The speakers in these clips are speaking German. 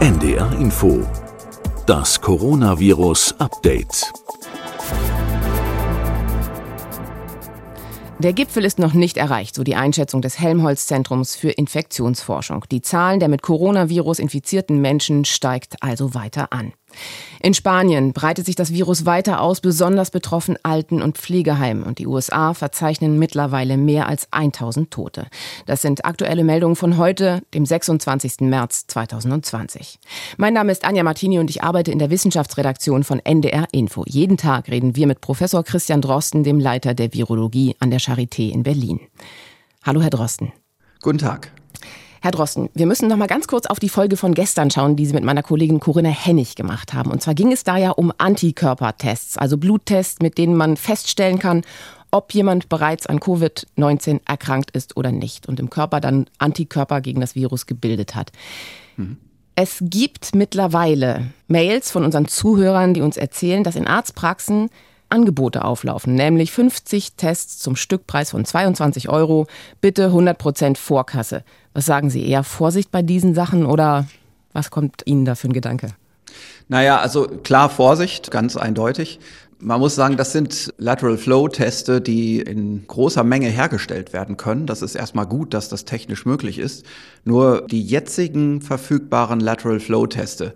NDR Info. Das Coronavirus Update. Der Gipfel ist noch nicht erreicht, so die Einschätzung des Helmholtz-Zentrums für Infektionsforschung. Die Zahlen der mit Coronavirus infizierten Menschen steigt also weiter an. In Spanien breitet sich das Virus weiter aus, besonders betroffen Alten- und Pflegeheimen. Und die USA verzeichnen mittlerweile mehr als 1000 Tote. Das sind aktuelle Meldungen von heute, dem 26. März 2020. Mein Name ist Anja Martini und ich arbeite in der Wissenschaftsredaktion von NDR Info. Jeden Tag reden wir mit Professor Christian Drosten, dem Leiter der Virologie an der Charité in Berlin. Hallo, Herr Drosten. Guten Tag. Herr Drosten, wir müssen noch mal ganz kurz auf die Folge von gestern schauen, die Sie mit meiner Kollegin Corinna Hennig gemacht haben. Und zwar ging es da ja um Antikörpertests, also Bluttests, mit denen man feststellen kann, ob jemand bereits an Covid-19 erkrankt ist oder nicht und im Körper dann Antikörper gegen das Virus gebildet hat. Mhm. Es gibt mittlerweile Mails von unseren Zuhörern, die uns erzählen, dass in Arztpraxen Angebote auflaufen, nämlich 50 Tests zum Stückpreis von 22 Euro, bitte 100 Prozent Vorkasse. Was sagen Sie, eher Vorsicht bei diesen Sachen oder was kommt Ihnen da für ein Gedanke? Naja, also klar Vorsicht, ganz eindeutig. Man muss sagen, das sind Lateral Flow Teste, die in großer Menge hergestellt werden können. Das ist erstmal gut, dass das technisch möglich ist. Nur die jetzigen verfügbaren Lateral Flow Teste,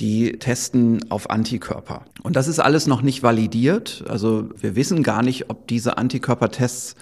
die testen auf Antikörper. Und das ist alles noch nicht validiert. Also wir wissen gar nicht, ob diese Antikörpertests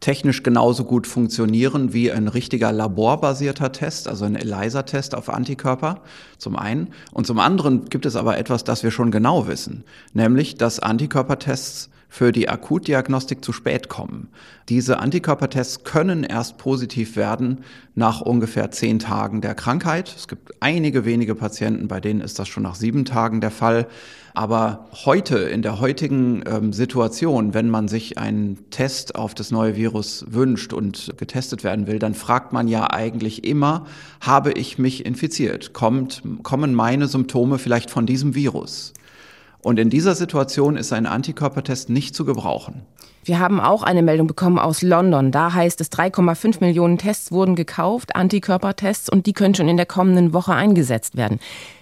technisch genauso gut funktionieren wie ein richtiger laborbasierter Test, also ein ELISA-Test auf Antikörper zum einen. Und zum anderen gibt es aber etwas, das wir schon genau wissen, nämlich dass Antikörpertests für die Akutdiagnostik zu spät kommen. Diese Antikörpertests können erst positiv werden nach ungefähr zehn Tagen der Krankheit. Es gibt einige wenige Patienten, bei denen ist das schon nach sieben Tagen der Fall. Aber heute, in der heutigen ähm, Situation, wenn man sich einen Test auf das neue Virus wünscht und getestet werden will, dann fragt man ja eigentlich immer, habe ich mich infiziert? Kommt, kommen meine Symptome vielleicht von diesem Virus? Und in dieser Situation ist ein Antikörpertest nicht zu gebrauchen. Wir haben auch eine Meldung bekommen aus London. Da heißt es, 3,5 Millionen Tests wurden gekauft, Antikörpertests, und die können schon in der kommenden Woche eingesetzt werden.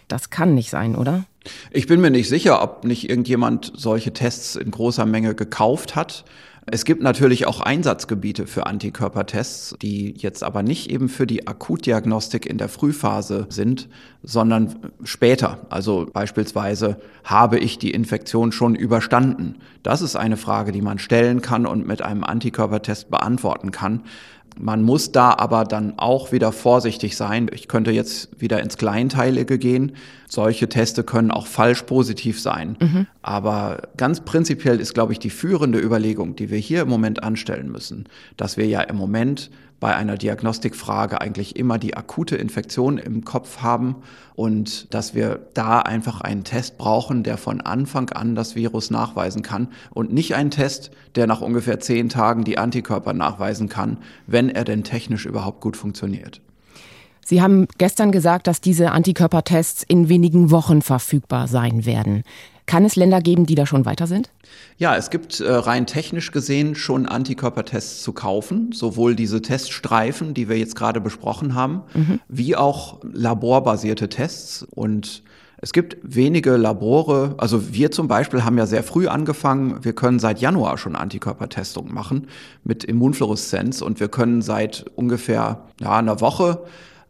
Das kann nicht sein, oder? Ich bin mir nicht sicher, ob nicht irgendjemand solche Tests in großer Menge gekauft hat. Es gibt natürlich auch Einsatzgebiete für Antikörpertests, die jetzt aber nicht eben für die Akutdiagnostik in der Frühphase sind, sondern später. Also beispielsweise, habe ich die Infektion schon überstanden? Das ist eine Frage, die man stellen kann und mit einem Antikörpertest beantworten kann. Man muss da aber dann auch wieder vorsichtig sein. Ich könnte jetzt wieder ins Kleinteilige gehen. Solche Teste können auch falsch positiv sein. Mhm. Aber ganz prinzipiell ist, glaube ich, die führende Überlegung, die wir hier im Moment anstellen müssen, dass wir ja im Moment bei einer Diagnostikfrage eigentlich immer die akute Infektion im Kopf haben und dass wir da einfach einen Test brauchen, der von Anfang an das Virus nachweisen kann und nicht einen Test, der nach ungefähr zehn Tagen die Antikörper nachweisen kann, wenn er denn technisch überhaupt gut funktioniert. Sie haben gestern gesagt, dass diese Antikörpertests in wenigen Wochen verfügbar sein werden. Kann es Länder geben, die da schon weiter sind? Ja, es gibt äh, rein technisch gesehen schon Antikörpertests zu kaufen, sowohl diese Teststreifen, die wir jetzt gerade besprochen haben, mhm. wie auch laborbasierte Tests. Und es gibt wenige Labore, also wir zum Beispiel haben ja sehr früh angefangen. Wir können seit Januar schon Antikörpertestungen machen mit Immunfluoreszenz und wir können seit ungefähr ja, einer Woche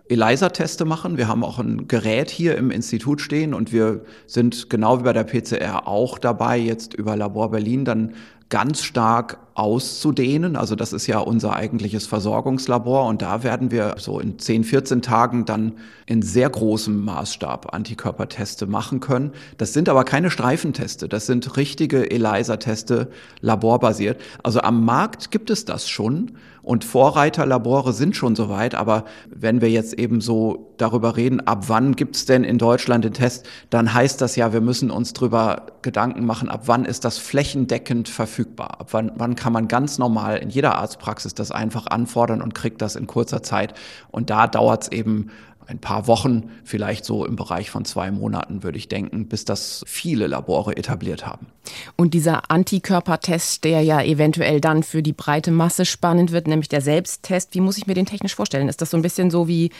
ELISA-Teste machen. Wir haben auch ein Gerät hier im Institut stehen und wir sind genau wie bei der PCR auch dabei, jetzt über Labor Berlin dann ganz stark auszudehnen. Also das ist ja unser eigentliches Versorgungslabor und da werden wir so in 10, 14 Tagen dann in sehr großem Maßstab Antikörperteste machen können. Das sind aber keine Streifenteste, das sind richtige ELISA-Teste, laborbasiert. Also am Markt gibt es das schon und Vorreiterlabore sind schon soweit, aber wenn wir jetzt eben so darüber reden, ab wann gibt es denn in Deutschland den Test, dann heißt das ja, wir müssen uns darüber Gedanken machen, ab wann ist das flächendeckend verfügbar, ab wann, wann kann man ganz normal in jeder Arztpraxis das einfach anfordern und kriegt das in kurzer Zeit. Und da dauert es eben ein paar Wochen, vielleicht so im Bereich von zwei Monaten, würde ich denken, bis das viele Labore etabliert haben. Und dieser Antikörpertest, der ja eventuell dann für die breite Masse spannend wird, nämlich der Selbsttest, wie muss ich mir den technisch vorstellen? Ist das so ein bisschen so wie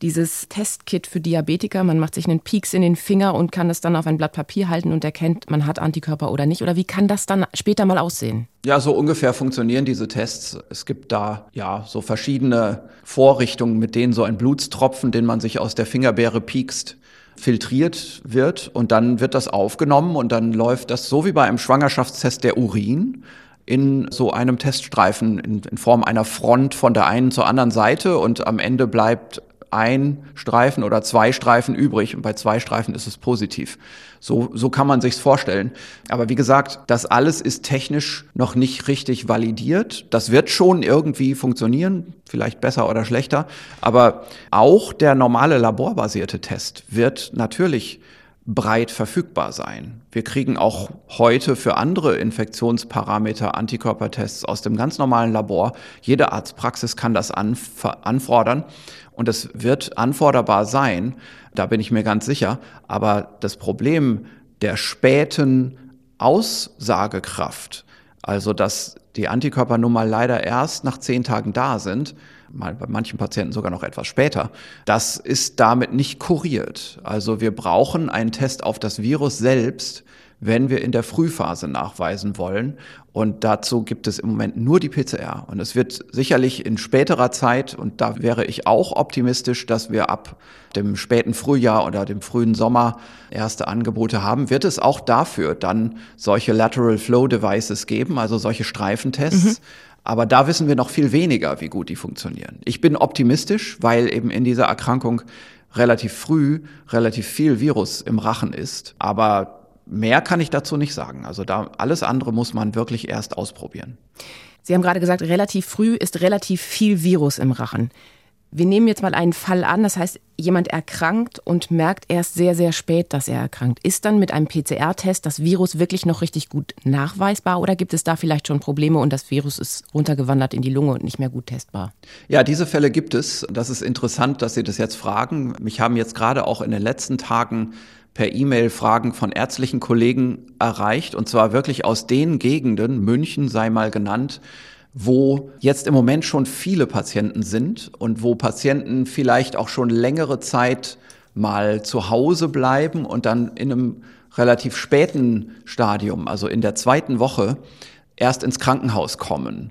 dieses Testkit für Diabetiker? Man macht sich einen Pieks in den Finger und kann es dann auf ein Blatt Papier halten und erkennt, man hat Antikörper oder nicht? Oder wie kann das dann später mal aussehen? Ja, so ungefähr funktionieren diese Tests. Es gibt da ja so verschiedene Vorrichtungen, mit denen so ein Blutstropfen, den man sich aus der Fingerbeere piekst, filtriert wird und dann wird das aufgenommen und dann läuft das so wie bei einem Schwangerschaftstest der Urin in so einem Teststreifen in, in Form einer Front von der einen zur anderen Seite und am Ende bleibt ein Streifen oder zwei Streifen übrig und bei zwei Streifen ist es positiv. So, so kann man sich's vorstellen. Aber wie gesagt, das alles ist technisch noch nicht richtig validiert. Das wird schon irgendwie funktionieren, vielleicht besser oder schlechter. Aber auch der normale laborbasierte Test wird natürlich breit verfügbar sein. Wir kriegen auch heute für andere Infektionsparameter Antikörpertests aus dem ganz normalen Labor. Jede Arztpraxis kann das anfordern und es wird anforderbar sein, da bin ich mir ganz sicher. Aber das Problem der späten Aussagekraft, also dass die Antikörper nun mal leider erst nach zehn Tagen da sind, mal bei manchen Patienten sogar noch etwas später, das ist damit nicht kuriert. Also wir brauchen einen Test auf das Virus selbst, wenn wir in der Frühphase nachweisen wollen. Und dazu gibt es im Moment nur die PCR. Und es wird sicherlich in späterer Zeit, und da wäre ich auch optimistisch, dass wir ab dem späten Frühjahr oder dem frühen Sommer erste Angebote haben, wird es auch dafür dann solche Lateral Flow Devices geben, also solche Streifentests. Mhm. Aber da wissen wir noch viel weniger, wie gut die funktionieren. Ich bin optimistisch, weil eben in dieser Erkrankung relativ früh relativ viel Virus im Rachen ist. Aber mehr kann ich dazu nicht sagen. Also da alles andere muss man wirklich erst ausprobieren. Sie haben gerade gesagt, relativ früh ist relativ viel Virus im Rachen. Wir nehmen jetzt mal einen Fall an, das heißt, jemand erkrankt und merkt erst sehr, sehr spät, dass er erkrankt. Ist dann mit einem PCR-Test das Virus wirklich noch richtig gut nachweisbar oder gibt es da vielleicht schon Probleme und das Virus ist runtergewandert in die Lunge und nicht mehr gut testbar? Ja, diese Fälle gibt es. Das ist interessant, dass Sie das jetzt fragen. Mich haben jetzt gerade auch in den letzten Tagen per E-Mail Fragen von ärztlichen Kollegen erreicht und zwar wirklich aus den Gegenden, München sei mal genannt, wo jetzt im Moment schon viele Patienten sind und wo Patienten vielleicht auch schon längere Zeit mal zu Hause bleiben und dann in einem relativ späten Stadium, also in der zweiten Woche, erst ins Krankenhaus kommen.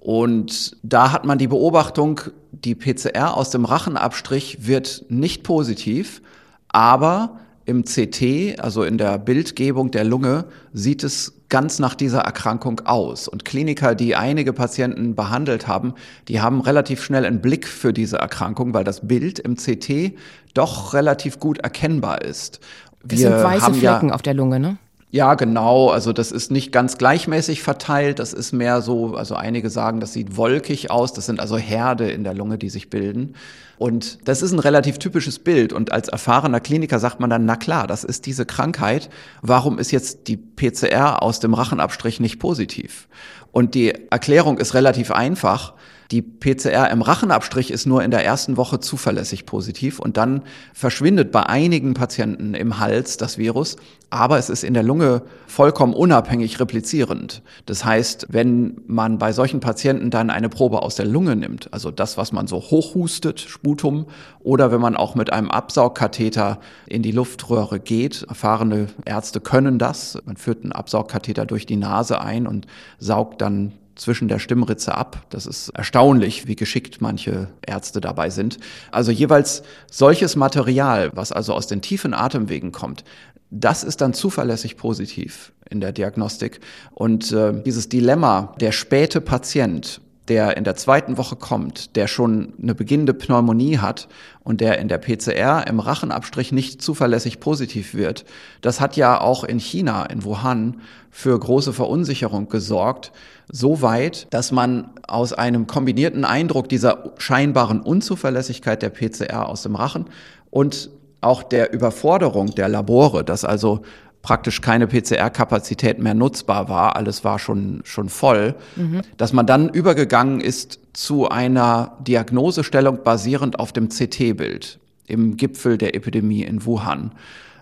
Und da hat man die Beobachtung, die PCR aus dem Rachenabstrich wird nicht positiv, aber im CT, also in der Bildgebung der Lunge, sieht es ganz nach dieser Erkrankung aus. Und Kliniker, die einige Patienten behandelt haben, die haben relativ schnell einen Blick für diese Erkrankung, weil das Bild im CT doch relativ gut erkennbar ist. Wir das sind weiße Flecken ja, auf der Lunge, ne? Ja, genau. Also das ist nicht ganz gleichmäßig verteilt. Das ist mehr so, also einige sagen, das sieht wolkig aus. Das sind also Herde in der Lunge, die sich bilden. Und das ist ein relativ typisches Bild. Und als erfahrener Kliniker sagt man dann, na klar, das ist diese Krankheit. Warum ist jetzt die PCR aus dem Rachenabstrich nicht positiv? Und die Erklärung ist relativ einfach. Die PCR im Rachenabstrich ist nur in der ersten Woche zuverlässig positiv und dann verschwindet bei einigen Patienten im Hals das Virus, aber es ist in der Lunge vollkommen unabhängig replizierend. Das heißt, wenn man bei solchen Patienten dann eine Probe aus der Lunge nimmt, also das, was man so hochhustet, Sputum, oder wenn man auch mit einem Absaugkatheter in die Luftröhre geht, erfahrene Ärzte können das, man führt einen Absaugkatheter durch die Nase ein und saugt dann zwischen der Stimmritze ab. Das ist erstaunlich, wie geschickt manche Ärzte dabei sind. Also jeweils solches Material, was also aus den tiefen Atemwegen kommt, das ist dann zuverlässig positiv in der Diagnostik. Und äh, dieses Dilemma, der späte Patient, der in der zweiten Woche kommt, der schon eine beginnende Pneumonie hat und der in der PCR im Rachenabstrich nicht zuverlässig positiv wird, das hat ja auch in China, in Wuhan, für große Verunsicherung gesorgt, so weit, dass man aus einem kombinierten Eindruck dieser scheinbaren Unzuverlässigkeit der PCR aus dem Rachen und auch der Überforderung der Labore, dass also praktisch keine PCR-Kapazität mehr nutzbar war, alles war schon, schon voll, mhm. dass man dann übergegangen ist zu einer Diagnosestellung basierend auf dem CT-Bild. im Gipfel der Epidemie in Wuhan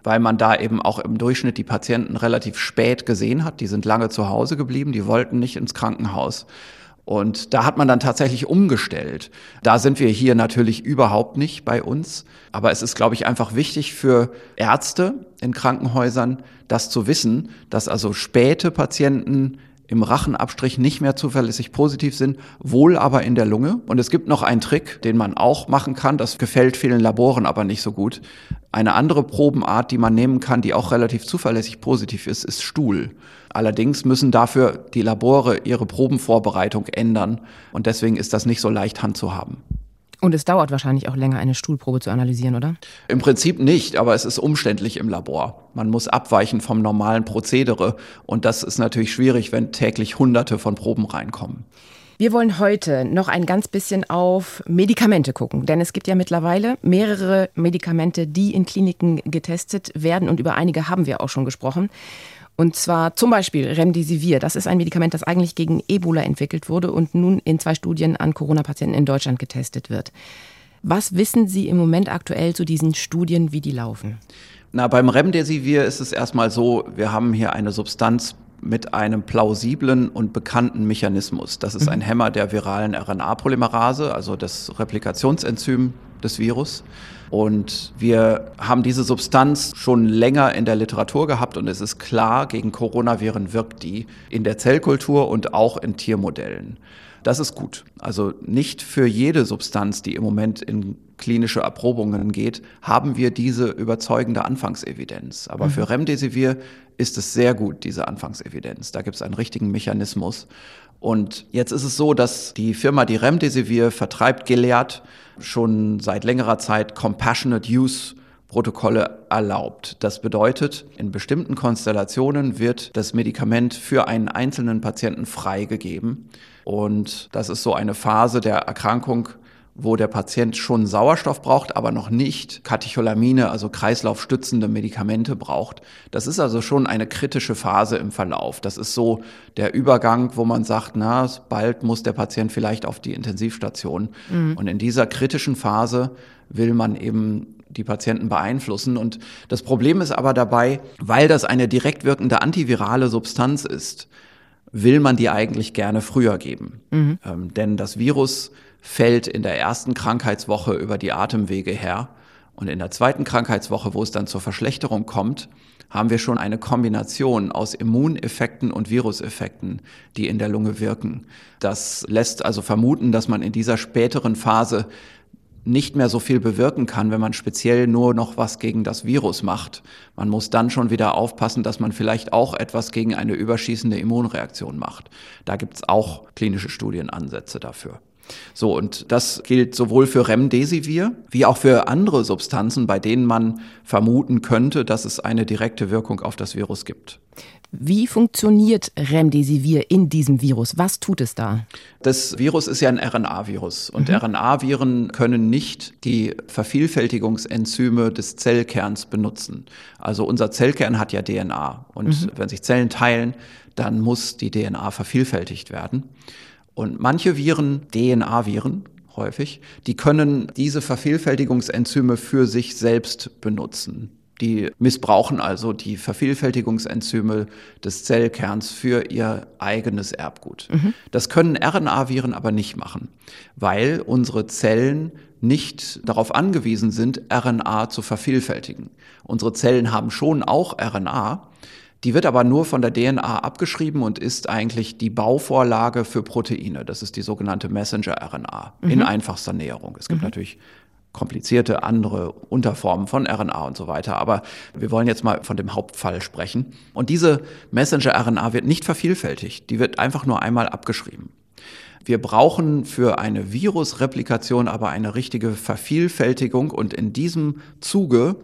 weil man da eben auch im Durchschnitt die Patienten relativ spät gesehen hat. Die sind lange zu Hause geblieben, die wollten nicht ins Krankenhaus. Und da hat man dann tatsächlich umgestellt. Da sind wir hier natürlich überhaupt nicht bei uns. Aber es ist, glaube ich, einfach wichtig für Ärzte in Krankenhäusern, das zu wissen, dass also späte Patienten im Rachenabstrich nicht mehr zuverlässig positiv sind, wohl aber in der Lunge. Und es gibt noch einen Trick, den man auch machen kann. Das gefällt vielen Laboren aber nicht so gut. Eine andere Probenart, die man nehmen kann, die auch relativ zuverlässig positiv ist, ist Stuhl. Allerdings müssen dafür die Labore ihre Probenvorbereitung ändern. Und deswegen ist das nicht so leicht handzuhaben. Und es dauert wahrscheinlich auch länger, eine Stuhlprobe zu analysieren, oder? Im Prinzip nicht, aber es ist umständlich im Labor. Man muss abweichen vom normalen Prozedere und das ist natürlich schwierig, wenn täglich Hunderte von Proben reinkommen. Wir wollen heute noch ein ganz bisschen auf Medikamente gucken, denn es gibt ja mittlerweile mehrere Medikamente, die in Kliniken getestet werden und über einige haben wir auch schon gesprochen. Und zwar zum Beispiel Remdesivir. Das ist ein Medikament, das eigentlich gegen Ebola entwickelt wurde und nun in zwei Studien an Corona-Patienten in Deutschland getestet wird. Was wissen Sie im Moment aktuell zu diesen Studien, wie die laufen? Na, beim Remdesivir ist es erstmal so, wir haben hier eine Substanz mit einem plausiblen und bekannten Mechanismus. Das ist ein mhm. Hämmer der viralen RNA-Polymerase, also das Replikationsenzym des Virus. Und wir haben diese Substanz schon länger in der Literatur gehabt und es ist klar, gegen Coronaviren wirkt die in der Zellkultur und auch in Tiermodellen. Das ist gut. Also nicht für jede Substanz, die im Moment in klinische Erprobungen geht, haben wir diese überzeugende Anfangsevidenz. Aber mhm. für Remdesivir ist es sehr gut, diese Anfangsevidenz. Da gibt es einen richtigen Mechanismus. Und jetzt ist es so, dass die Firma, die Remdesivir vertreibt, Gilead, schon seit längerer Zeit Compassionate Use Protokolle erlaubt. Das bedeutet, in bestimmten Konstellationen wird das Medikament für einen einzelnen Patienten freigegeben. Und das ist so eine Phase der Erkrankung, wo der Patient schon Sauerstoff braucht, aber noch nicht Katecholamine, also kreislaufstützende Medikamente braucht. Das ist also schon eine kritische Phase im Verlauf. Das ist so der Übergang, wo man sagt, na, bald muss der Patient vielleicht auf die Intensivstation. Mhm. Und in dieser kritischen Phase will man eben die Patienten beeinflussen. Und das Problem ist aber dabei, weil das eine direkt wirkende antivirale Substanz ist, will man die eigentlich gerne früher geben. Mhm. Ähm, denn das Virus fällt in der ersten Krankheitswoche über die Atemwege her. Und in der zweiten Krankheitswoche, wo es dann zur Verschlechterung kommt, haben wir schon eine Kombination aus Immuneffekten und Viruseffekten, die in der Lunge wirken. Das lässt also vermuten, dass man in dieser späteren Phase nicht mehr so viel bewirken kann, wenn man speziell nur noch was gegen das Virus macht. Man muss dann schon wieder aufpassen, dass man vielleicht auch etwas gegen eine überschießende Immunreaktion macht. Da gibt es auch klinische Studienansätze dafür. So, und das gilt sowohl für Remdesivir wie auch für andere Substanzen, bei denen man vermuten könnte, dass es eine direkte Wirkung auf das Virus gibt. Wie funktioniert Remdesivir in diesem Virus? Was tut es da? Das Virus ist ja ein RNA-Virus und mhm. RNA-Viren können nicht die Vervielfältigungsenzyme des Zellkerns benutzen. Also unser Zellkern hat ja DNA und mhm. wenn sich Zellen teilen, dann muss die DNA vervielfältigt werden. Und manche Viren, DNA-Viren häufig, die können diese Vervielfältigungsenzyme für sich selbst benutzen. Die missbrauchen also die Vervielfältigungsenzyme des Zellkerns für ihr eigenes Erbgut. Mhm. Das können RNA-Viren aber nicht machen, weil unsere Zellen nicht darauf angewiesen sind, RNA zu vervielfältigen. Unsere Zellen haben schon auch RNA, die wird aber nur von der DNA abgeschrieben und ist eigentlich die Bauvorlage für Proteine. Das ist die sogenannte Messenger-RNA mhm. in einfachster Näherung. Es gibt mhm. natürlich komplizierte andere Unterformen von RNA und so weiter. Aber wir wollen jetzt mal von dem Hauptfall sprechen. Und diese Messenger-RNA wird nicht vervielfältigt. Die wird einfach nur einmal abgeschrieben. Wir brauchen für eine Virusreplikation aber eine richtige Vervielfältigung und in diesem Zuge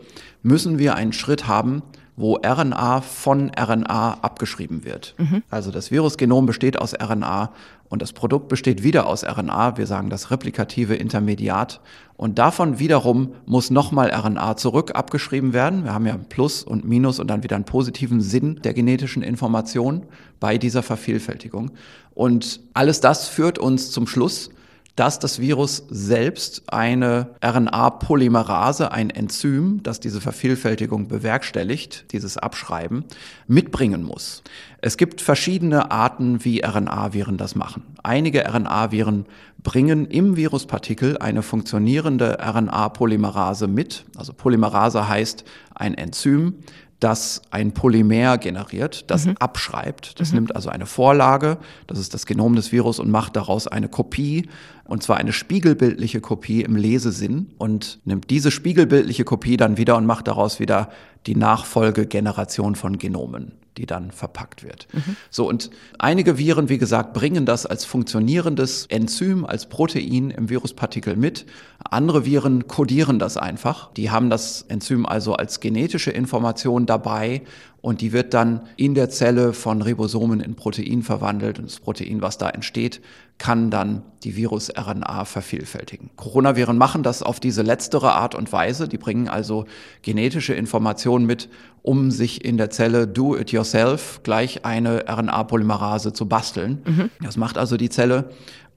müssen wir einen Schritt haben, wo RNA von RNA abgeschrieben wird. Mhm. Also das Virusgenom besteht aus RNA und das Produkt besteht wieder aus RNA. Wir sagen das replikative Intermediat. Und davon wiederum muss nochmal RNA zurück abgeschrieben werden. Wir haben ja Plus und Minus und dann wieder einen positiven Sinn der genetischen Information bei dieser Vervielfältigung. Und alles das führt uns zum Schluss, dass das Virus selbst eine RNA-Polymerase, ein Enzym, das diese Vervielfältigung bewerkstelligt, dieses Abschreiben, mitbringen muss. Es gibt verschiedene Arten, wie RNA-Viren das machen. Einige RNA-Viren bringen im Viruspartikel eine funktionierende RNA-Polymerase mit. Also Polymerase heißt ein Enzym, das ein Polymer generiert, das mhm. abschreibt. Das mhm. nimmt also eine Vorlage, das ist das Genom des Virus und macht daraus eine Kopie, und zwar eine spiegelbildliche Kopie im Lesesinn und nimmt diese spiegelbildliche Kopie dann wieder und macht daraus wieder die Nachfolgegeneration von Genomen die dann verpackt wird. Mhm. So, und einige Viren, wie gesagt, bringen das als funktionierendes Enzym, als Protein im Viruspartikel mit. Andere Viren kodieren das einfach. Die haben das Enzym also als genetische Information dabei und die wird dann in der Zelle von Ribosomen in Protein verwandelt und das Protein, was da entsteht, kann dann die Virus-RNA vervielfältigen. Coronaviren machen das auf diese letztere Art und Weise. Die bringen also genetische Informationen mit, um sich in der Zelle do it yourself gleich eine RNA-Polymerase zu basteln. Mhm. Das macht also die Zelle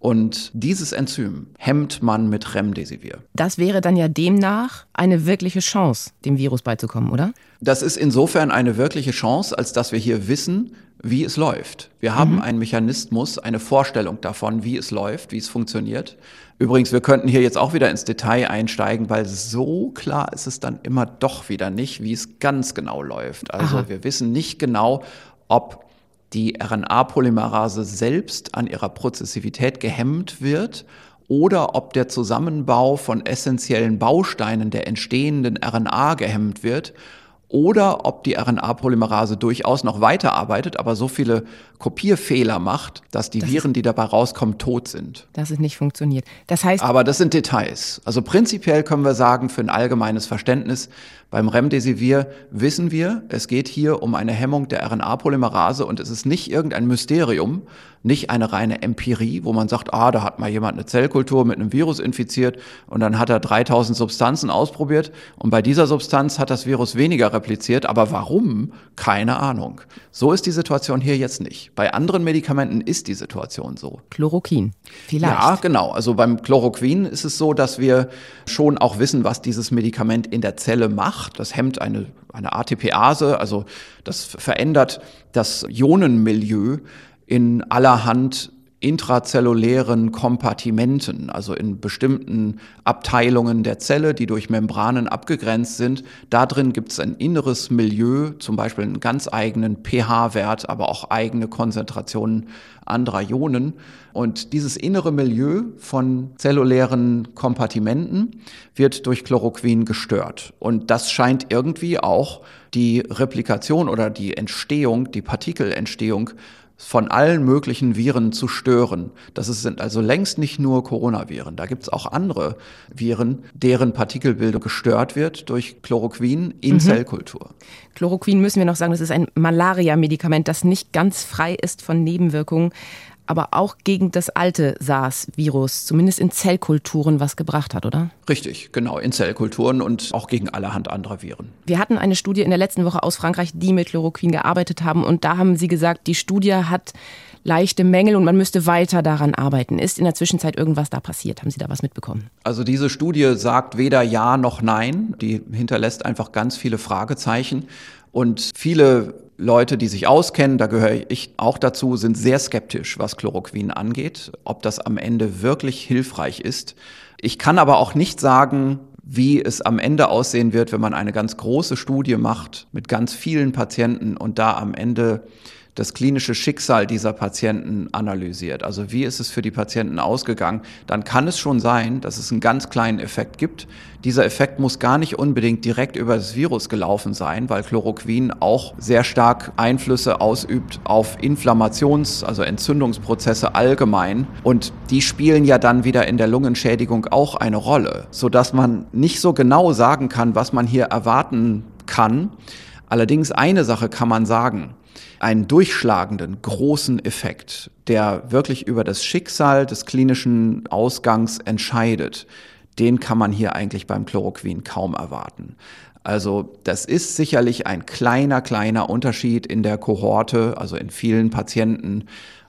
und dieses Enzym hemmt man mit Remdesivir. Das wäre dann ja demnach eine wirkliche Chance, dem Virus beizukommen, oder? Das ist insofern eine wirkliche Chance, als dass wir hier wissen, wie es läuft. Wir haben mhm. einen Mechanismus, eine Vorstellung davon, wie es läuft, wie es funktioniert. Übrigens, wir könnten hier jetzt auch wieder ins Detail einsteigen, weil so klar ist es dann immer doch wieder nicht, wie es ganz genau läuft. Also Aha. wir wissen nicht genau, ob die RNA-Polymerase selbst an ihrer Prozessivität gehemmt wird oder ob der Zusammenbau von essentiellen Bausteinen der entstehenden RNA gehemmt wird oder ob die RNA-Polymerase durchaus noch weiterarbeitet, aber so viele Kopierfehler macht, dass die das Viren, die dabei rauskommen, tot sind. Dass es nicht funktioniert. Das heißt. Aber das sind Details. Also prinzipiell können wir sagen, für ein allgemeines Verständnis, beim Remdesivir wissen wir, es geht hier um eine Hemmung der RNA-Polymerase und es ist nicht irgendein Mysterium, nicht eine reine Empirie, wo man sagt, ah, da hat mal jemand eine Zellkultur mit einem Virus infiziert und dann hat er 3000 Substanzen ausprobiert und bei dieser Substanz hat das Virus weniger repliziert, aber warum? Keine Ahnung. So ist die Situation hier jetzt nicht. Bei anderen Medikamenten ist die Situation so. Chloroquin, vielleicht. Ja, genau. Also beim Chloroquin ist es so, dass wir schon auch wissen, was dieses Medikament in der Zelle macht. Das hemmt eine, eine ATPase, also das verändert das Ionenmilieu in allerhand intrazellulären Kompartimenten, also in bestimmten Abteilungen der Zelle, die durch Membranen abgegrenzt sind. Da drin gibt es ein inneres Milieu, zum Beispiel einen ganz eigenen pH-Wert, aber auch eigene Konzentrationen anderer Ionen. Und dieses innere Milieu von zellulären Kompartimenten wird durch Chloroquin gestört. Und das scheint irgendwie auch die Replikation oder die Entstehung, die Partikelentstehung von allen möglichen Viren zu stören. Das sind also längst nicht nur Coronaviren. Da gibt es auch andere Viren, deren Partikelbildung gestört wird durch Chloroquin in mhm. Zellkultur. Chloroquin müssen wir noch sagen, das ist ein Malaria-Medikament, das nicht ganz frei ist von Nebenwirkungen aber auch gegen das alte SARS-Virus, zumindest in Zellkulturen, was gebracht hat, oder? Richtig, genau, in Zellkulturen und auch gegen allerhand anderer Viren. Wir hatten eine Studie in der letzten Woche aus Frankreich, die mit Chloroquin gearbeitet haben und da haben Sie gesagt, die Studie hat leichte Mängel und man müsste weiter daran arbeiten. Ist in der Zwischenzeit irgendwas da passiert? Haben Sie da was mitbekommen? Also diese Studie sagt weder Ja noch Nein. Die hinterlässt einfach ganz viele Fragezeichen. Und viele Leute, die sich auskennen, da gehöre ich auch dazu, sind sehr skeptisch, was Chloroquin angeht, ob das am Ende wirklich hilfreich ist. Ich kann aber auch nicht sagen, wie es am Ende aussehen wird, wenn man eine ganz große Studie macht mit ganz vielen Patienten und da am Ende das klinische Schicksal dieser Patienten analysiert. Also wie ist es für die Patienten ausgegangen? Dann kann es schon sein, dass es einen ganz kleinen Effekt gibt. Dieser Effekt muss gar nicht unbedingt direkt über das Virus gelaufen sein, weil Chloroquin auch sehr stark Einflüsse ausübt auf Inflammations-, also Entzündungsprozesse allgemein. Und die spielen ja dann wieder in der Lungenschädigung auch eine Rolle, sodass man nicht so genau sagen kann, was man hier erwarten kann. Allerdings eine Sache kann man sagen einen durchschlagenden, großen Effekt, der wirklich über das Schicksal des klinischen Ausgangs entscheidet, den kann man hier eigentlich beim Chloroquin kaum erwarten. Also das ist sicherlich ein kleiner, kleiner Unterschied in der Kohorte, also in vielen Patienten.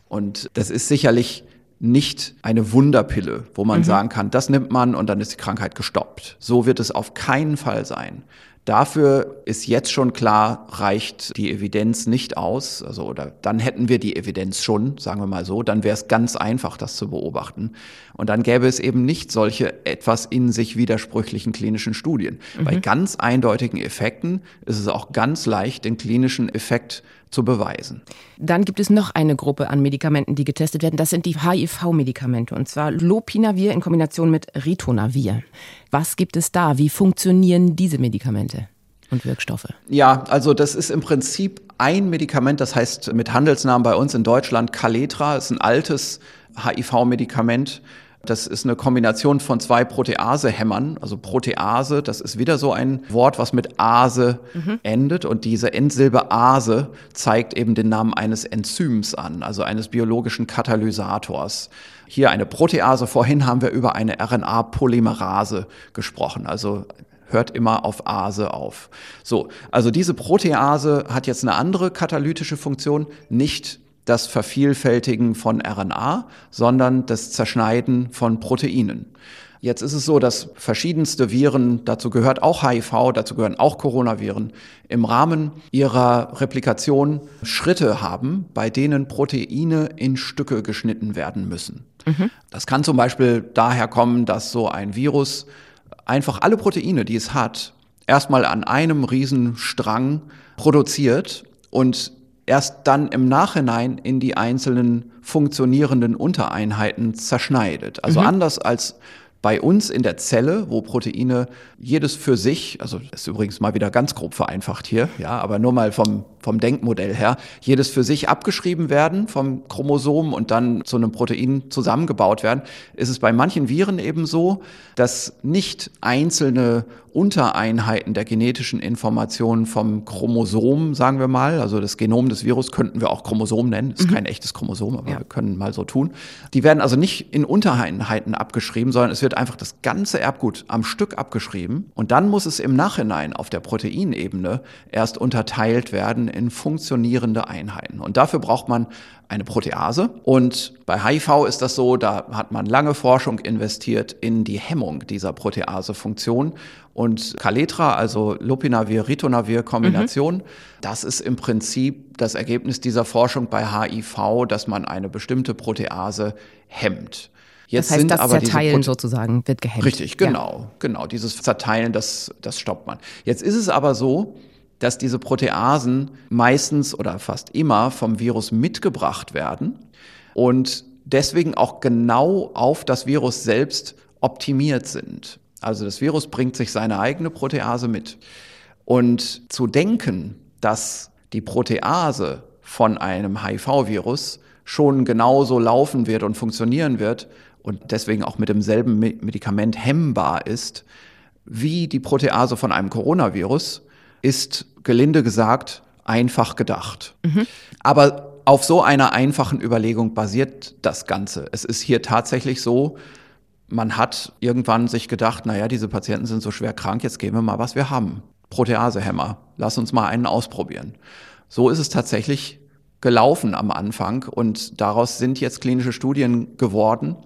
Und das ist sicherlich nicht eine Wunderpille, wo man Mhm. sagen kann, das nimmt man und dann ist die Krankheit gestoppt. So wird es auf keinen Fall sein. Dafür ist jetzt schon klar, reicht die Evidenz nicht aus. Also, oder dann hätten wir die Evidenz schon, sagen wir mal so. Dann wäre es ganz einfach, das zu beobachten. Und dann gäbe es eben nicht solche etwas in sich widersprüchlichen klinischen Studien. Bei ganz eindeutigen Effekten ist es auch ganz leicht, den klinischen Effekt zu beweisen. Dann gibt es noch eine Gruppe an Medikamenten, die getestet werden. Das sind die HIV-Medikamente und zwar Lopinavir in Kombination mit Ritonavir. Was gibt es da? Wie funktionieren diese Medikamente und Wirkstoffe? Ja, also das ist im Prinzip ein Medikament, das heißt mit Handelsnamen bei uns in Deutschland Kaletra, ist ein altes HIV-Medikament. Das ist eine Kombination von zwei Proteasehämmern. Also Protease, das ist wieder so ein Wort, was mit Ase endet. Und diese Endsilbe Ase zeigt eben den Namen eines Enzyms an, also eines biologischen Katalysators. Hier eine Protease. Vorhin haben wir über eine RNA-Polymerase gesprochen. Also hört immer auf Ase auf. So, also diese Protease hat jetzt eine andere katalytische Funktion, nicht das Vervielfältigen von RNA, sondern das Zerschneiden von Proteinen. Jetzt ist es so, dass verschiedenste Viren, dazu gehört auch HIV, dazu gehören auch Coronaviren, im Rahmen ihrer Replikation Schritte haben, bei denen Proteine in Stücke geschnitten werden müssen. Das kann zum Beispiel daher kommen, dass so ein Virus einfach alle Proteine, die es hat, erstmal an einem Riesenstrang produziert und erst dann im Nachhinein in die einzelnen funktionierenden Untereinheiten zerschneidet. Also anders als bei uns in der Zelle, wo Proteine jedes für sich, also das ist übrigens mal wieder ganz grob vereinfacht hier, ja, aber nur mal vom, vom Denkmodell her, jedes für sich abgeschrieben werden vom Chromosom und dann zu einem Protein zusammengebaut werden, ist es bei manchen Viren eben so, dass nicht einzelne Untereinheiten der genetischen Informationen vom Chromosom, sagen wir mal, also das Genom des Virus könnten wir auch Chromosom nennen, ist kein echtes Chromosom, aber Ja. wir können mal so tun. Die werden also nicht in Untereinheiten abgeschrieben, sondern es wird einfach das ganze Erbgut am Stück abgeschrieben und dann muss es im Nachhinein auf der Proteinebene erst unterteilt werden in funktionierende Einheiten. Und dafür braucht man eine Protease. Und bei HIV ist das so, da hat man lange Forschung investiert in die Hemmung dieser Proteasefunktion. Und Kaletra, also Lopinavir-Ritonavir-Kombination, das ist im Prinzip das Ergebnis dieser Forschung bei HIV, dass man eine bestimmte Protease hemmt. Jetzt Das heißt, sind das Zerteilen sozusagen wird gehemmt. Richtig, genau, genau. Dieses Zerteilen, das, das stoppt man. Jetzt ist es aber so, dass diese Proteasen meistens oder fast immer vom Virus mitgebracht werden und deswegen auch genau auf das Virus selbst optimiert sind. Also das Virus bringt sich seine eigene Protease mit. Und zu denken, dass die Protease von einem HIV-Virus schon genauso laufen wird und funktionieren wird und deswegen auch mit demselben Me- Medikament hemmbar ist, wie die Protease von einem Coronavirus, ist gelinde gesagt einfach gedacht. Aber auf so einer einfachen Überlegung basiert das Ganze. Es ist hier tatsächlich so, man hat irgendwann sich gedacht, naja, diese Patienten sind so schwer krank, jetzt geben wir mal, was wir haben. Proteasehämmer. Lass uns mal einen ausprobieren. So ist es tatsächlich gelaufen am Anfang und daraus sind jetzt klinische Studien geworden.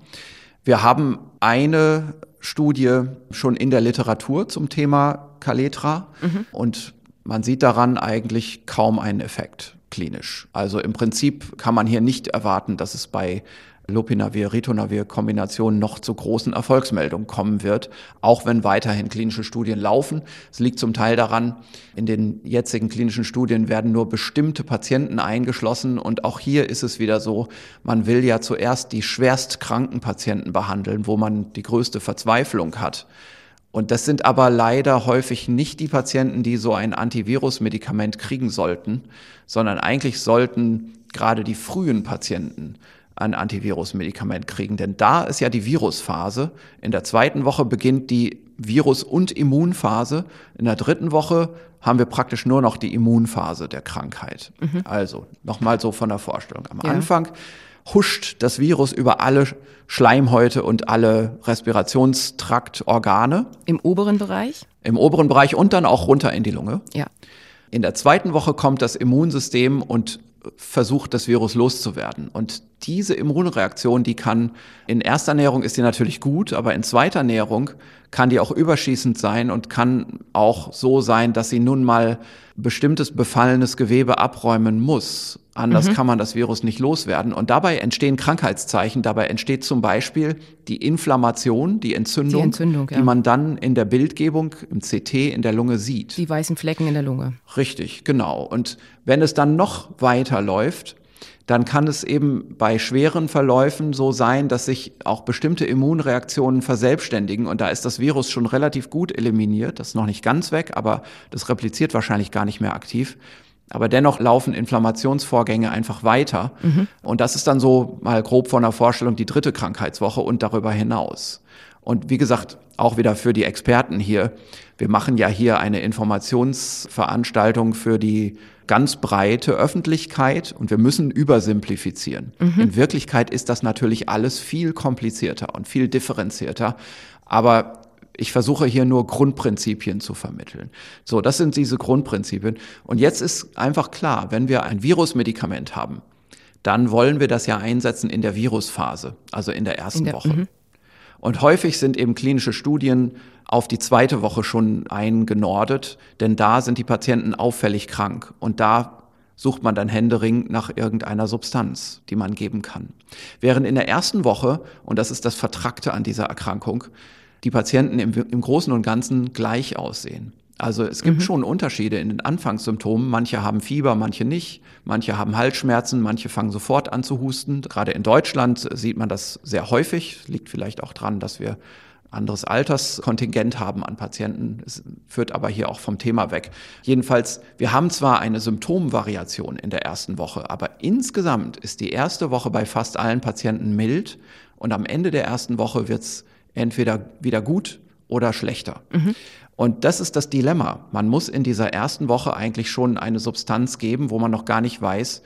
Wir haben eine Studie schon in der Literatur zum Thema Kaletra und man sieht daran eigentlich kaum einen Effekt klinisch. Also im Prinzip kann man hier nicht erwarten, dass es bei Lopinavir-Ritonavir-Kombination noch zu großen Erfolgsmeldungen kommen wird, auch wenn weiterhin klinische Studien laufen. Es liegt zum Teil daran, in den jetzigen klinischen Studien werden nur bestimmte Patienten eingeschlossen und auch hier ist es wieder so, man will ja zuerst die schwerst kranken Patienten behandeln, wo man die größte Verzweiflung hat. Und das sind aber leider häufig nicht die Patienten, die so ein Antivirus-Medikament kriegen sollten, sondern eigentlich sollten gerade die frühen Patienten ein Antivirus-Medikament kriegen. Denn da ist ja die Virusphase. In der zweiten Woche beginnt die Virus- und Immunphase. In der dritten Woche haben wir praktisch nur noch die Immunphase der Krankheit. Also nochmal so von der Vorstellung. Am Ja. Anfang huscht das Virus über alle Schleimhäute und alle Respirationstraktorgane Im oberen Bereich? im oberen Bereich und dann auch runter in die Lunge. Ja. In der zweiten Woche kommt das Immunsystem und versucht, das Virus loszuwerden. Und diese Immunreaktion, die kann in erster Näherung ist die natürlich gut, aber in zweiter Näherung kann die auch überschießend sein und kann auch so sein, dass sie nun mal bestimmtes befallenes Gewebe abräumen muss. Anders mhm. kann man das Virus nicht loswerden. Und dabei entstehen Krankheitszeichen. Dabei entsteht zum Beispiel die Inflammation, die Entzündung, die, Entzündung, ja. die man dann in der Bildgebung im CT in der Lunge sieht. Die weißen Flecken in der Lunge. Richtig, genau. Und wenn es dann noch weiter läuft, dann kann es eben bei schweren Verläufen so sein, dass sich auch bestimmte Immunreaktionen verselbstständigen und da ist das Virus schon relativ gut eliminiert. Das ist noch nicht ganz weg, aber das repliziert wahrscheinlich gar nicht mehr aktiv. Aber dennoch laufen Inflammationsvorgänge einfach weiter. Mhm. Und das ist dann so mal grob von der Vorstellung die dritte Krankheitswoche und darüber hinaus. Und wie gesagt, auch wieder für die Experten hier. Wir machen ja hier eine Informationsveranstaltung für die ganz breite Öffentlichkeit und wir müssen übersimplifizieren. Mhm. In Wirklichkeit ist das natürlich alles viel komplizierter und viel differenzierter. Aber ich versuche hier nur Grundprinzipien zu vermitteln. So, das sind diese Grundprinzipien. Und jetzt ist einfach klar, wenn wir ein Virusmedikament haben, dann wollen wir das ja einsetzen in der Virusphase, also in der ersten in der, Woche. -hmm. Und häufig sind eben klinische Studien auf die zweite Woche schon eingenordet, denn da sind die Patienten auffällig krank und da sucht man dann händeringend nach irgendeiner Substanz, die man geben kann. Während in der ersten Woche, und das ist das Vertrackte an dieser Erkrankung, die Patienten im, im Großen und Ganzen gleich aussehen. Also es gibt mhm. schon Unterschiede in den Anfangssymptomen. Manche haben Fieber, manche nicht. Manche haben Halsschmerzen, manche fangen sofort an zu husten. Gerade in Deutschland sieht man das sehr häufig. Liegt vielleicht auch dran, dass wir anderes Alterskontingent haben an Patienten. Es führt aber hier auch vom Thema weg. Jedenfalls, wir haben zwar eine Symptomvariation in der ersten Woche, aber insgesamt ist die erste Woche bei fast allen Patienten mild und am Ende der ersten Woche wird es entweder wieder gut oder schlechter. Mhm. Und das ist das Dilemma. Man muss in dieser ersten Woche eigentlich schon eine Substanz geben, wo man noch gar nicht weiß,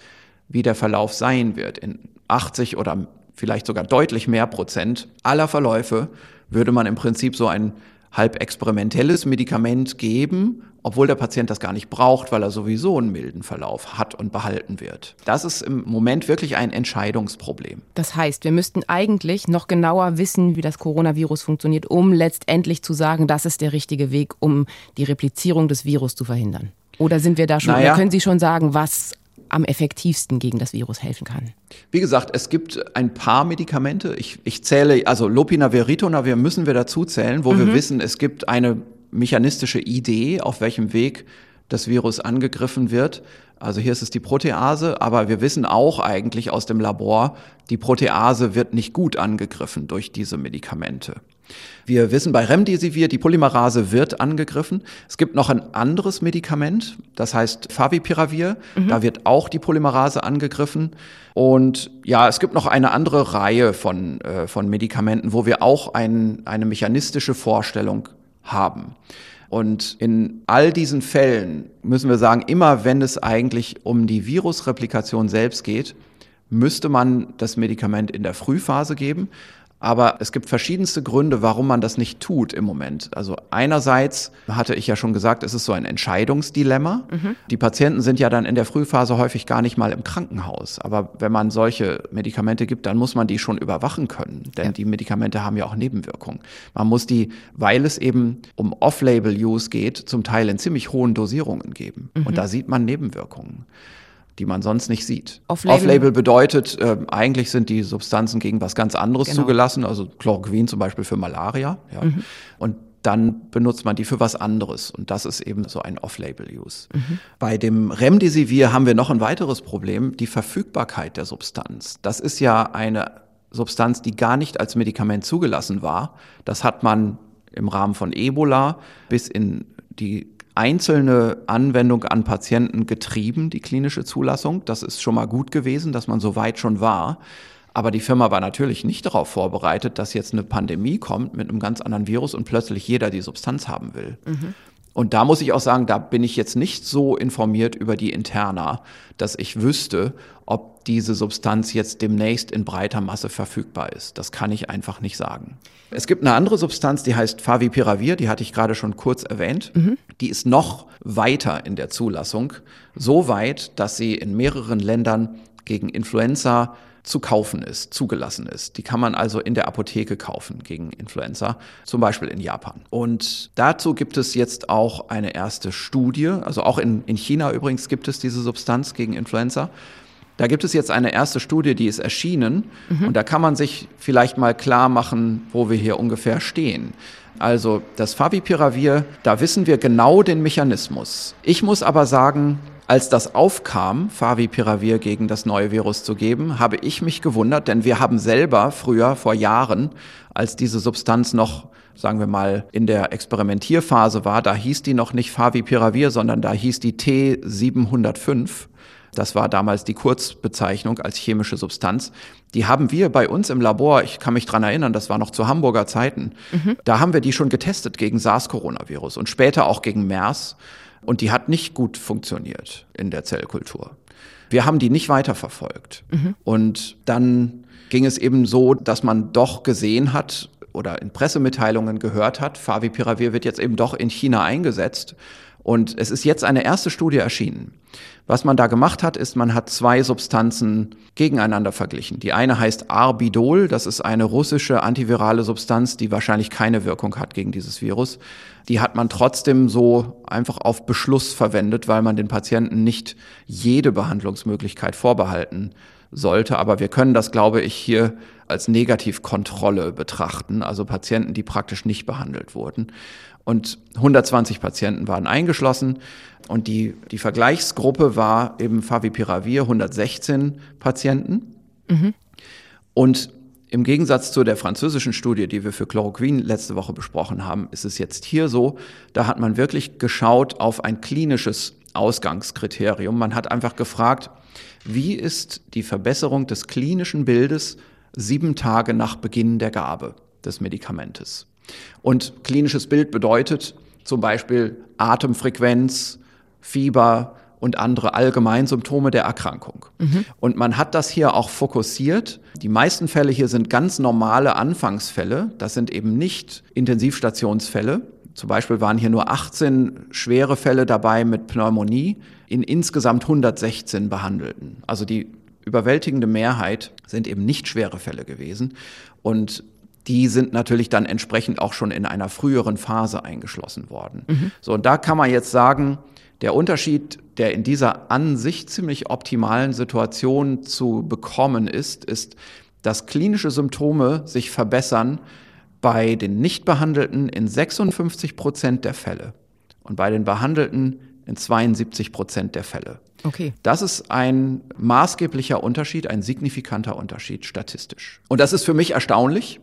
wie der Verlauf sein wird. In 80 oder vielleicht sogar deutlich mehr Prozent aller Verläufe würde man im Prinzip so ein halb experimentelles Medikament geben, obwohl der Patient das gar nicht braucht, weil er sowieso einen milden Verlauf hat und behalten wird. Das ist im Moment wirklich ein Entscheidungsproblem. Das heißt, wir müssten eigentlich noch genauer wissen, wie das Coronavirus funktioniert, um letztendlich zu sagen, das ist der richtige Weg, um die Replizierung des Virus zu verhindern. Oder sind wir da schon, naja, können Sie schon sagen, was am effektivsten gegen das Virus helfen kann? Wie gesagt, es gibt ein paar Medikamente. Ich, ich zähle, also Lopinavir, Ritonavir müssen wir dazu zählen, wo mhm. wir wissen, es gibt eine mechanistische Idee, auf welchem Weg das Virus angegriffen wird. Also hier ist es die Protease, aber wir wissen auch eigentlich aus dem Labor, die Protease wird nicht gut angegriffen durch diese Medikamente. Wir wissen bei Remdesivir, die Polymerase wird angegriffen. Es gibt noch ein anderes Medikament, das heißt Favipiravir. Mhm. Da wird auch die Polymerase angegriffen. Und ja, es gibt noch eine andere Reihe von, äh, von Medikamenten, wo wir auch ein, eine mechanistische Vorstellung haben. Und in all diesen Fällen müssen wir sagen, immer wenn es eigentlich um die Virusreplikation selbst geht, müsste man das Medikament in der Frühphase geben. Aber es gibt verschiedenste Gründe, warum man das nicht tut im Moment. Also einerseits hatte ich ja schon gesagt, es ist so ein Entscheidungsdilemma. Mhm. Die Patienten sind ja dann in der Frühphase häufig gar nicht mal im Krankenhaus. Aber wenn man solche Medikamente gibt, dann muss man die schon überwachen können. Denn ja. die Medikamente haben ja auch Nebenwirkungen. Man muss die, weil es eben um Off-Label-Use geht, zum Teil in ziemlich hohen Dosierungen geben. Mhm. Und da sieht man Nebenwirkungen die man sonst nicht sieht. Off-Label, Off-Label bedeutet, äh, eigentlich sind die Substanzen gegen was ganz anderes genau. zugelassen, also Chloroquin zum Beispiel für Malaria. Ja. Mhm. Und dann benutzt man die für was anderes. Und das ist eben so ein Off-Label-Use. Mhm. Bei dem Remdesivir haben wir noch ein weiteres Problem, die Verfügbarkeit der Substanz. Das ist ja eine Substanz, die gar nicht als Medikament zugelassen war. Das hat man im Rahmen von Ebola bis in die einzelne Anwendung an Patienten getrieben, die klinische Zulassung. Das ist schon mal gut gewesen, dass man so weit schon war. Aber die Firma war natürlich nicht darauf vorbereitet, dass jetzt eine Pandemie kommt mit einem ganz anderen Virus und plötzlich jeder die Substanz haben will. Mhm. Und da muss ich auch sagen, da bin ich jetzt nicht so informiert über die Interna, dass ich wüsste, ob diese Substanz jetzt demnächst in breiter Masse verfügbar ist. Das kann ich einfach nicht sagen. Es gibt eine andere Substanz, die heißt Favipiravir, die hatte ich gerade schon kurz erwähnt. Mhm. Die ist noch weiter in der Zulassung, so weit, dass sie in mehreren Ländern gegen Influenza zu kaufen ist, zugelassen ist. Die kann man also in der Apotheke kaufen gegen Influenza, zum Beispiel in Japan. Und dazu gibt es jetzt auch eine erste Studie, also auch in, in China übrigens gibt es diese Substanz gegen Influenza. Da gibt es jetzt eine erste Studie, die ist erschienen mhm. und da kann man sich vielleicht mal klar machen, wo wir hier ungefähr stehen. Also das Favipiravir, da wissen wir genau den Mechanismus. Ich muss aber sagen, als das aufkam, Favipiravir gegen das neue Virus zu geben, habe ich mich gewundert, denn wir haben selber früher, vor Jahren, als diese Substanz noch, sagen wir mal, in der Experimentierphase war, da hieß die noch nicht Favipiravir, sondern da hieß die T705. Das war damals die Kurzbezeichnung als chemische Substanz. Die haben wir bei uns im Labor, ich kann mich dran erinnern, das war noch zu Hamburger Zeiten, mhm. da haben wir die schon getestet gegen SARS-Coronavirus und später auch gegen MERS. Und die hat nicht gut funktioniert in der Zellkultur. Wir haben die nicht weiterverfolgt. Mhm. Und dann ging es eben so, dass man doch gesehen hat oder in Pressemitteilungen gehört hat, Favipiravir wird jetzt eben doch in China eingesetzt. Und es ist jetzt eine erste Studie erschienen. Was man da gemacht hat, ist, man hat zwei Substanzen gegeneinander verglichen. Die eine heißt Arbidol, das ist eine russische antivirale Substanz, die wahrscheinlich keine Wirkung hat gegen dieses Virus. Die hat man trotzdem so einfach auf Beschluss verwendet, weil man den Patienten nicht jede Behandlungsmöglichkeit vorbehalten sollte. Aber wir können das, glaube ich, hier als Negativkontrolle betrachten, also Patienten, die praktisch nicht behandelt wurden. Und 120 Patienten waren eingeschlossen. Und die, die Vergleichsgruppe war eben Favipiravir, 116 Patienten. Mhm. Und im Gegensatz zu der französischen Studie, die wir für Chloroquin letzte Woche besprochen haben, ist es jetzt hier so, da hat man wirklich geschaut auf ein klinisches Ausgangskriterium. Man hat einfach gefragt, wie ist die Verbesserung des klinischen Bildes sieben Tage nach Beginn der Gabe des Medikamentes? Und klinisches Bild bedeutet zum Beispiel Atemfrequenz, Fieber und andere Allgemeinsymptome der Erkrankung. Mhm. Und man hat das hier auch fokussiert. Die meisten Fälle hier sind ganz normale Anfangsfälle. Das sind eben nicht Intensivstationsfälle. Zum Beispiel waren hier nur 18 schwere Fälle dabei mit Pneumonie in insgesamt 116 Behandelten. Also die überwältigende Mehrheit sind eben nicht schwere Fälle gewesen. Und die sind natürlich dann entsprechend auch schon in einer früheren Phase eingeschlossen worden. Mhm. So, und da kann man jetzt sagen, der Unterschied, der in dieser an sich ziemlich optimalen Situation zu bekommen ist, ist, dass klinische Symptome sich verbessern bei den Nichtbehandelten in 56 Prozent der Fälle und bei den Behandelten in 72 Prozent der Fälle. Okay. Das ist ein maßgeblicher Unterschied, ein signifikanter Unterschied statistisch. Und das ist für mich erstaunlich.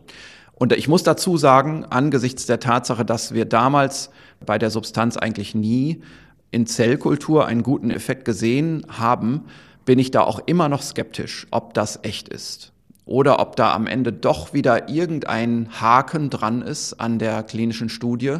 Und ich muss dazu sagen, angesichts der Tatsache, dass wir damals bei der Substanz eigentlich nie in Zellkultur einen guten Effekt gesehen haben, bin ich da auch immer noch skeptisch, ob das echt ist. Oder ob da am Ende doch wieder irgendein Haken dran ist an der klinischen Studie.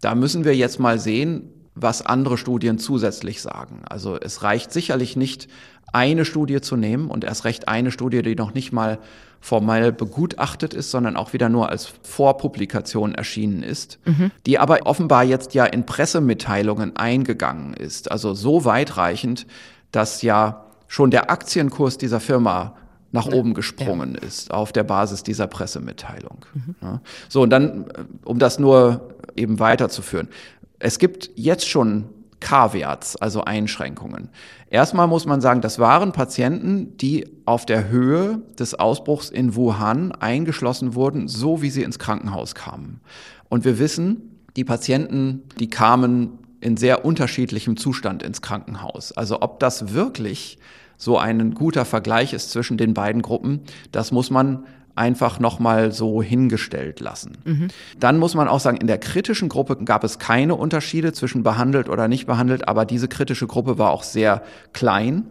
Da müssen wir jetzt mal sehen, was andere Studien zusätzlich sagen. Also es reicht sicherlich nicht, eine Studie zu nehmen und erst recht eine Studie, die noch nicht mal formell begutachtet ist, sondern auch wieder nur als Vorpublikation erschienen ist, mhm. die aber offenbar jetzt ja in Pressemitteilungen eingegangen ist. Also so weitreichend, dass ja schon der Aktienkurs dieser Firma nach oben gesprungen ja. ist auf der Basis dieser Pressemitteilung. Mhm. Ja. So, und dann, um das nur eben weiterzuführen. Es gibt jetzt schon Caveats, also Einschränkungen. Erstmal muss man sagen, das waren Patienten, die auf der Höhe des Ausbruchs in Wuhan eingeschlossen wurden, so wie sie ins Krankenhaus kamen. Und wir wissen, die Patienten, die kamen in sehr unterschiedlichem Zustand ins Krankenhaus. Also ob das wirklich so ein guter Vergleich ist zwischen den beiden Gruppen, das muss man einfach nochmal so hingestellt lassen. Mhm. Dann muss man auch sagen, in der kritischen Gruppe gab es keine Unterschiede zwischen behandelt oder nicht behandelt, aber diese kritische Gruppe war auch sehr klein.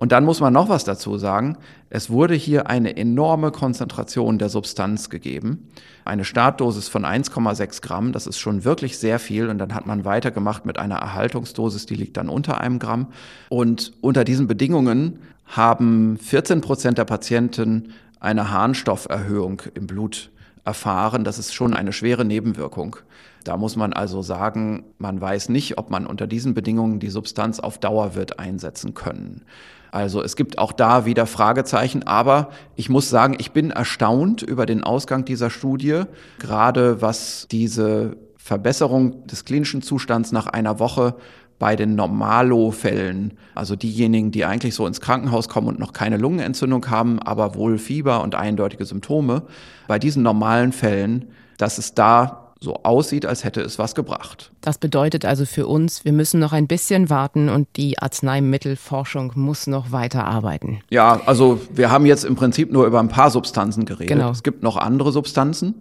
Und dann muss man noch was dazu sagen. Es wurde hier eine enorme Konzentration der Substanz gegeben. Eine Startdosis von 1,6 Gramm, das ist schon wirklich sehr viel. Und dann hat man weitergemacht mit einer Erhaltungsdosis, die liegt dann unter einem Gramm. Und unter diesen Bedingungen haben 14 Prozent der Patienten eine Harnstofferhöhung im Blut erfahren. Das ist schon eine schwere Nebenwirkung. Da muss man also sagen, man weiß nicht, ob man unter diesen Bedingungen die Substanz auf Dauer wird einsetzen können. Also es gibt auch da wieder Fragezeichen, aber ich muss sagen, ich bin erstaunt über den Ausgang dieser Studie, gerade was diese Verbesserung des klinischen Zustands nach einer Woche bei den Normalo-Fällen, also diejenigen, die eigentlich so ins Krankenhaus kommen und noch keine Lungenentzündung haben, aber wohl Fieber und eindeutige Symptome, bei diesen normalen Fällen, dass es da so aussieht, als hätte es was gebracht. Das bedeutet also für uns, wir müssen noch ein bisschen warten und die Arzneimittelforschung muss noch weiter arbeiten. Ja, also wir haben jetzt im Prinzip nur über ein paar Substanzen geredet. Genau. Es gibt noch andere Substanzen.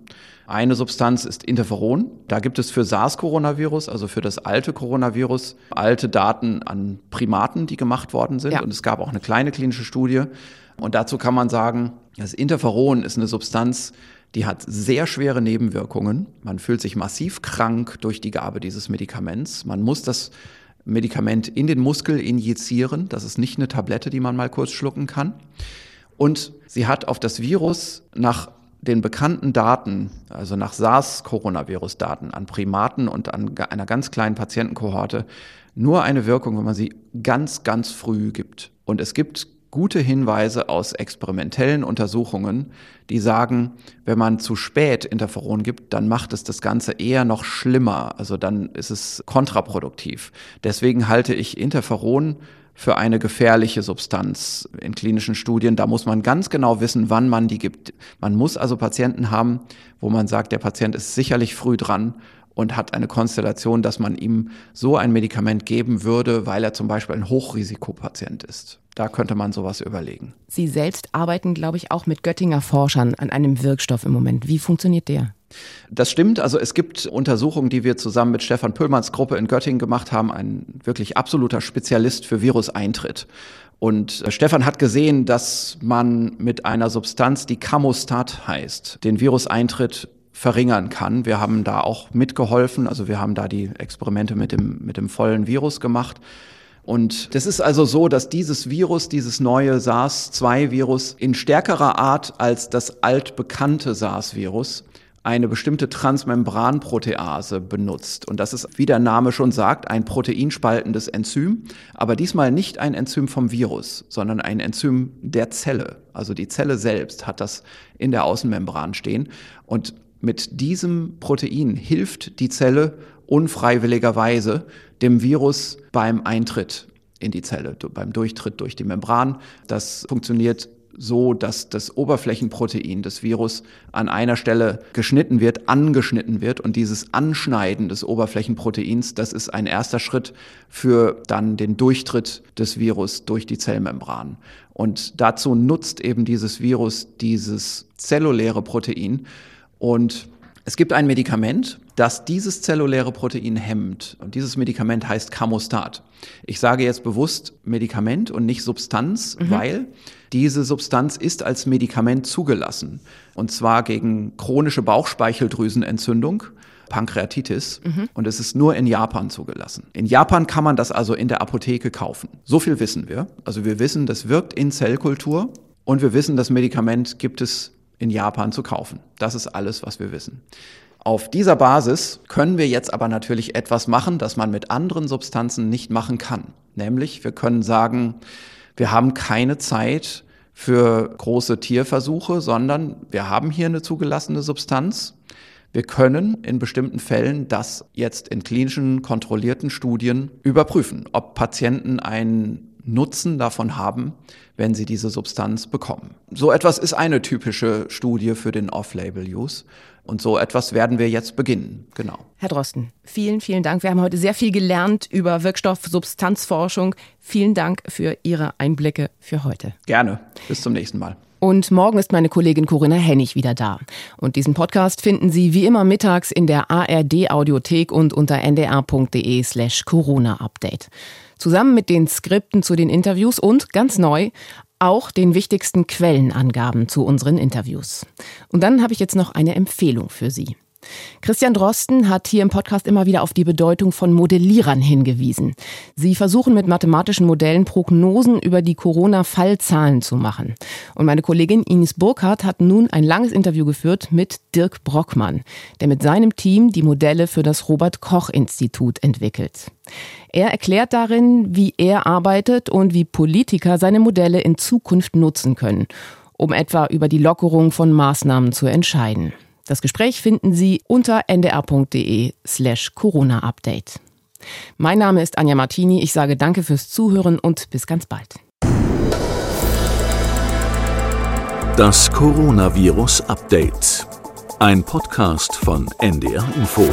Eine Substanz ist Interferon. Da gibt es für SARS-Coronavirus, also für das alte Coronavirus, alte Daten an Primaten, die gemacht worden sind. Ja. Und es gab auch eine kleine klinische Studie. Und dazu kann man sagen, das Interferon ist eine Substanz, die hat sehr schwere Nebenwirkungen. Man fühlt sich massiv krank durch die Gabe dieses Medikaments. Man muss das Medikament in den Muskel injizieren. Das ist nicht eine Tablette, die man mal kurz schlucken kann. Und sie hat auf das Virus nach den bekannten Daten, also nach SARS-Coronavirus-Daten an Primaten und an einer ganz kleinen Patientenkohorte, nur eine Wirkung, wenn man sie ganz, ganz früh gibt. Und es gibt gute Hinweise aus experimentellen Untersuchungen, die sagen, wenn man zu spät Interferon gibt, dann macht es das Ganze eher noch schlimmer. Also dann ist es kontraproduktiv. Deswegen halte ich Interferon für eine gefährliche Substanz in klinischen Studien. Da muss man ganz genau wissen, wann man die gibt. Man muss also Patienten haben, wo man sagt, der Patient ist sicherlich früh dran und hat eine Konstellation, dass man ihm so ein Medikament geben würde, weil er zum Beispiel ein Hochrisikopatient ist. Da könnte man sowas überlegen. Sie selbst arbeiten, glaube ich, auch mit Göttinger Forschern an einem Wirkstoff im Moment. Wie funktioniert der? Das stimmt. Also es gibt Untersuchungen, die wir zusammen mit Stefan Püllmanns Gruppe in Göttingen gemacht haben, ein wirklich absoluter Spezialist für Viruseintritt. Und äh, Stefan hat gesehen, dass man mit einer Substanz, die Camostat heißt, den Viruseintritt verringern kann. Wir haben da auch mitgeholfen, also wir haben da die Experimente mit dem, mit dem vollen Virus gemacht. Und das ist also so, dass dieses Virus, dieses neue SARS-2-Virus in stärkerer Art als das altbekannte SARS-Virus eine bestimmte Transmembranprotease benutzt. Und das ist, wie der Name schon sagt, ein proteinspaltendes Enzym, aber diesmal nicht ein Enzym vom Virus, sondern ein Enzym der Zelle. Also die Zelle selbst hat das in der Außenmembran stehen. Und mit diesem Protein hilft die Zelle unfreiwilligerweise dem Virus beim Eintritt in die Zelle, beim Durchtritt durch die Membran. Das funktioniert so, dass das Oberflächenprotein des Virus an einer Stelle geschnitten wird, angeschnitten wird. Und dieses Anschneiden des Oberflächenproteins, das ist ein erster Schritt für dann den Durchtritt des Virus durch die Zellmembran. Und dazu nutzt eben dieses Virus dieses zelluläre Protein und es gibt ein Medikament, das dieses zelluläre Protein hemmt. Und dieses Medikament heißt Camostat. Ich sage jetzt bewusst Medikament und nicht Substanz, mhm. weil diese Substanz ist als Medikament zugelassen. Und zwar gegen chronische Bauchspeicheldrüsenentzündung. Pankreatitis mhm. und es ist nur in Japan zugelassen. In Japan kann man das also in der Apotheke kaufen. So viel wissen wir. Also wir wissen, das wirkt in Zellkultur und wir wissen, das Medikament gibt es in Japan zu kaufen. Das ist alles, was wir wissen. Auf dieser Basis können wir jetzt aber natürlich etwas machen, das man mit anderen Substanzen nicht machen kann. Nämlich, wir können sagen, wir haben keine Zeit für große Tierversuche, sondern wir haben hier eine zugelassene Substanz. Wir können in bestimmten Fällen das jetzt in klinischen kontrollierten Studien überprüfen, ob Patienten einen Nutzen davon haben, wenn sie diese Substanz bekommen. So etwas ist eine typische Studie für den Off-Label-Use. Und so etwas werden wir jetzt beginnen. Genau. Herr Drosten, vielen, vielen Dank. Wir haben heute sehr viel gelernt über Wirkstoff-Substanzforschung. Vielen Dank für Ihre Einblicke für heute. Gerne. Bis zum nächsten Mal. Und morgen ist meine Kollegin Corinna Hennig wieder da. Und diesen Podcast finden Sie wie immer mittags in der ARD Audiothek und unter ndr.de slash Corona Update zusammen mit den Skripten zu den Interviews und ganz neu auch den wichtigsten Quellenangaben zu unseren Interviews. Und dann habe ich jetzt noch eine Empfehlung für Sie. Christian Drosten hat hier im Podcast immer wieder auf die Bedeutung von Modellierern hingewiesen. Sie versuchen mit mathematischen Modellen Prognosen über die Corona-Fallzahlen zu machen. Und meine Kollegin Ines Burkhardt hat nun ein langes Interview geführt mit Dirk Brockmann, der mit seinem Team die Modelle für das Robert Koch Institut entwickelt. Er erklärt darin, wie er arbeitet und wie Politiker seine Modelle in Zukunft nutzen können, um etwa über die Lockerung von Maßnahmen zu entscheiden. Das Gespräch finden Sie unter ndr.de slash Corona-Update. Mein Name ist Anja Martini. Ich sage danke fürs Zuhören und bis ganz bald. Das Coronavirus Update. Ein Podcast von NDR Info.